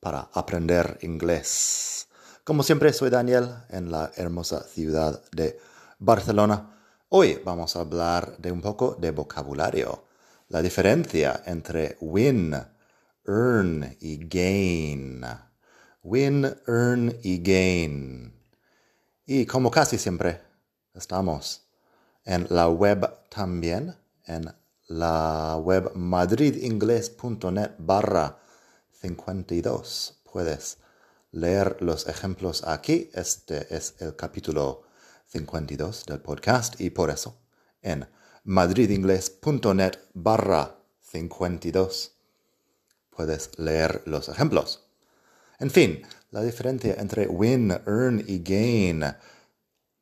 para aprender inglés. Como siempre, soy Daniel en la hermosa ciudad de Barcelona. Hoy vamos a hablar de un poco de vocabulario, la diferencia entre win, earn y gain. Win, earn y gain. Y como casi siempre, Estamos en la web también, en la web madridingles.net barra 52. Puedes leer los ejemplos aquí. Este es el capítulo 52 del podcast y por eso en madridingles.net barra 52 puedes leer los ejemplos. En fin, la diferencia entre win, earn y gain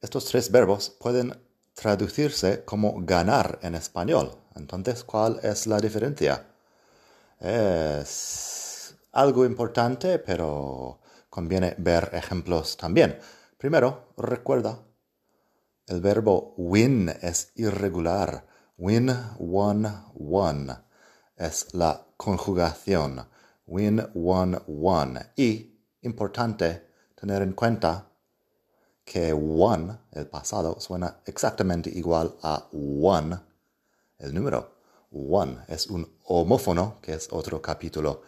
estos tres verbos pueden traducirse como ganar en español. Entonces, ¿cuál es la diferencia? Es algo importante, pero conviene ver ejemplos también. Primero, recuerda, el verbo win es irregular. Win, won, won. Es la conjugación. Win, won, won. Y, importante tener en cuenta, que one, el pasado, suena exactamente igual a one, el número. One es un homófono, que es otro capítulo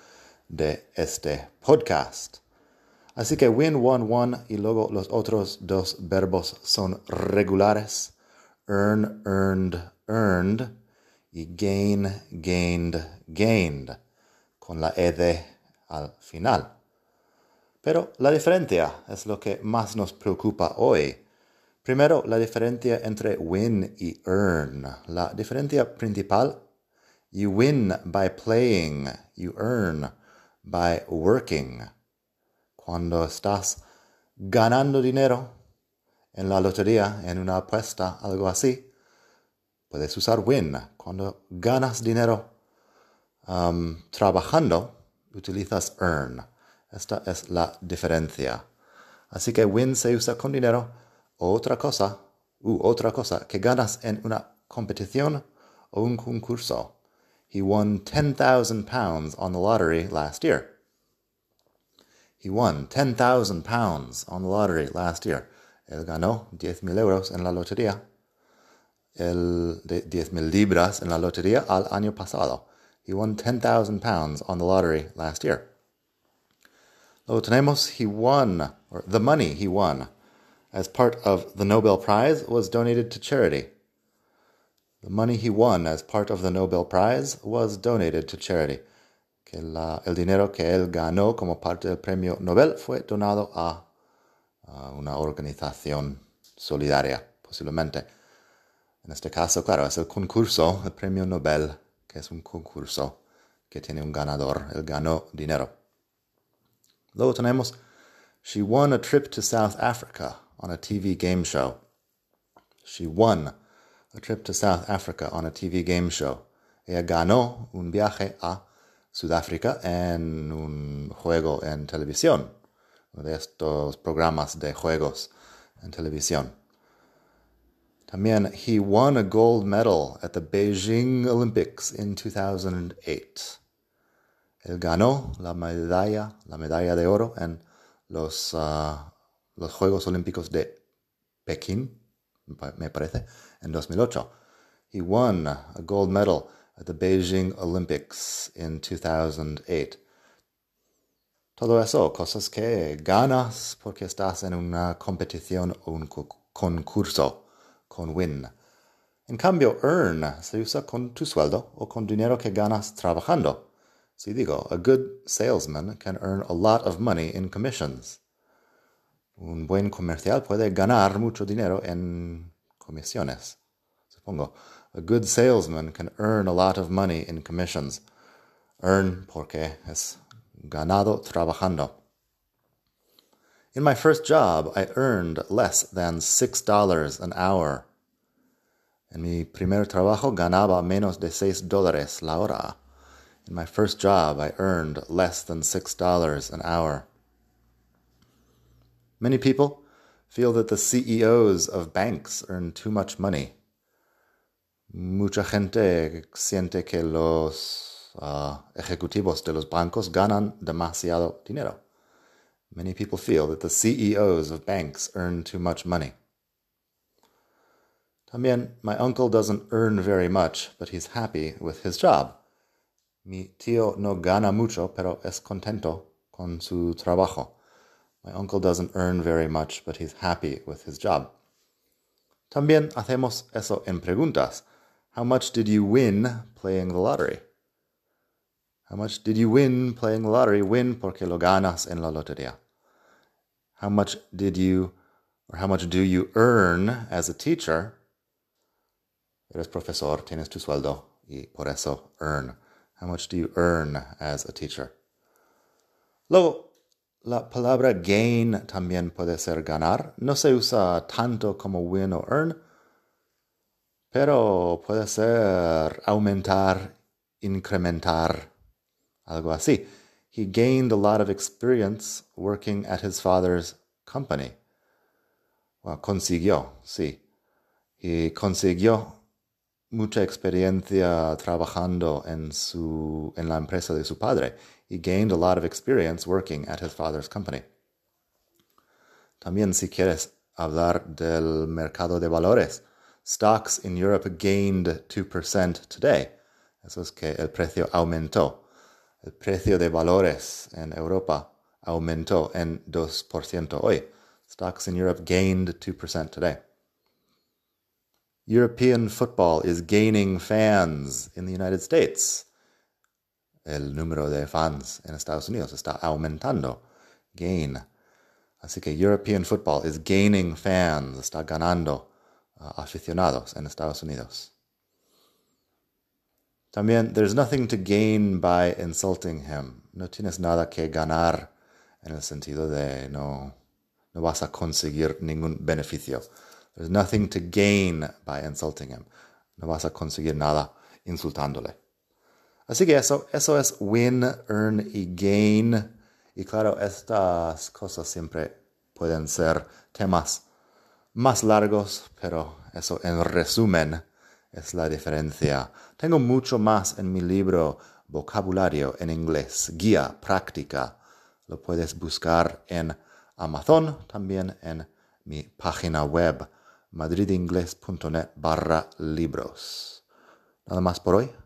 de este podcast. Así que win, won, won y luego los otros dos verbos son regulares. Earn, earned, earned y gain, gained, gained con la ed al final. Pero la diferencia es lo que más nos preocupa hoy. Primero, la diferencia entre win y earn. La diferencia principal, you win by playing, you earn by working. Cuando estás ganando dinero en la lotería, en una apuesta, algo así, puedes usar win. Cuando ganas dinero um, trabajando, utilizas earn. Esta es la diferencia. Así que win se usa con dinero. Otra cosa, u otra cosa, que ganas en una competición o un concurso. He won 10,000 pounds on the lottery last year. He won 10,000 pounds on the lottery last year. Él ganó 10,000 euros en la lotería. El de 10,000 libras en la lotería al año pasado. He won 10,000 pounds on the lottery last year. Luego tenemos, he won, or the money he won, as part of the Nobel Prize, was donated to charity. The money he won as part of the Nobel Prize was donated to charity. Que la, el dinero que él ganó como parte del premio Nobel fue donado a, a una organización solidaria, posiblemente. En este caso, claro, es el concurso, el premio Nobel, que es un concurso que tiene un ganador. Él ganó dinero. Luego tenemos, she won a trip to South Africa on a TV game show. She won a trip to South Africa on a TV game show. Ella ganó un viaje a Sudáfrica en un juego en televisión, de estos programas de juegos en televisión. También, he won a gold medal at the Beijing Olympics in 2008. Él ganó la medalla, la medalla de oro en los, uh, los Juegos Olímpicos de Pekín, me parece, en 2008. He won a gold medal at the Beijing Olympics in 2008. Todo eso, cosas que ganas porque estás en una competición o un concurso con win. En cambio, earn se usa con tu sueldo o con dinero que ganas trabajando. Si digo, a good salesman can earn a lot of money in commissions. Un buen comercial puede ganar mucho dinero en comisiones. Supongo, a good salesman can earn a lot of money in commissions. Earn porque es ganado trabajando. In my first job, I earned less than $6 an hour. En mi primer trabajo ganaba menos de seis dólares la hora. In my first job, I earned less than $6 an hour. Many people feel that the CEOs of banks earn too much money. Mucha gente siente que los uh, ejecutivos de los bancos ganan demasiado dinero. Many people feel that the CEOs of banks earn too much money. También, my uncle doesn't earn very much, but he's happy with his job. Mi tío no gana mucho, pero es contento con su trabajo. My uncle doesn't earn very much, but he's happy with his job. También hacemos eso en preguntas. How much did you win playing the lottery? How much did you win playing the lottery? Win porque lo ganas en la lotería. How much did you, or how much do you earn as a teacher? Eres profesor, tienes tu sueldo, y por eso earn. How much do you earn as a teacher? Luego, la palabra gain también puede ser ganar. No se usa tanto como win o earn, pero puede ser aumentar, incrementar, algo así. He gained a lot of experience working at his father's company. Well, consiguió, sí. Y consiguió mucha experiencia trabajando en, su, en la empresa de su padre. He gained a lot of experience working at his father's company. También si quieres hablar del mercado de valores, stocks in Europe gained 2% today. Eso es que el precio aumentó. El precio de valores en Europa aumentó en 2% hoy. Stocks in Europe gained 2% today. European football is gaining fans in the United States. El número de fans en Estados Unidos está aumentando. Gain. Así que European football is gaining fans, está ganando uh, aficionados en Estados Unidos. También, there's nothing to gain by insulting him. No tienes nada que ganar en el sentido de no, no vas a conseguir ningún beneficio. There's nothing to gain by insulting him. No vas a conseguir nada insultándole. Así que eso, eso es win, earn y gain. Y claro, estas cosas siempre pueden ser temas más largos, pero eso en resumen es la diferencia. Tengo mucho más en mi libro Vocabulario en inglés, guía práctica. Lo puedes buscar en Amazon, también en mi página web madridingles.net barra libros. Nada más por hoy.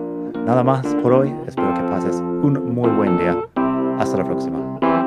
Nada más por hoy, espero que pases un muy buen día. Hasta la próxima.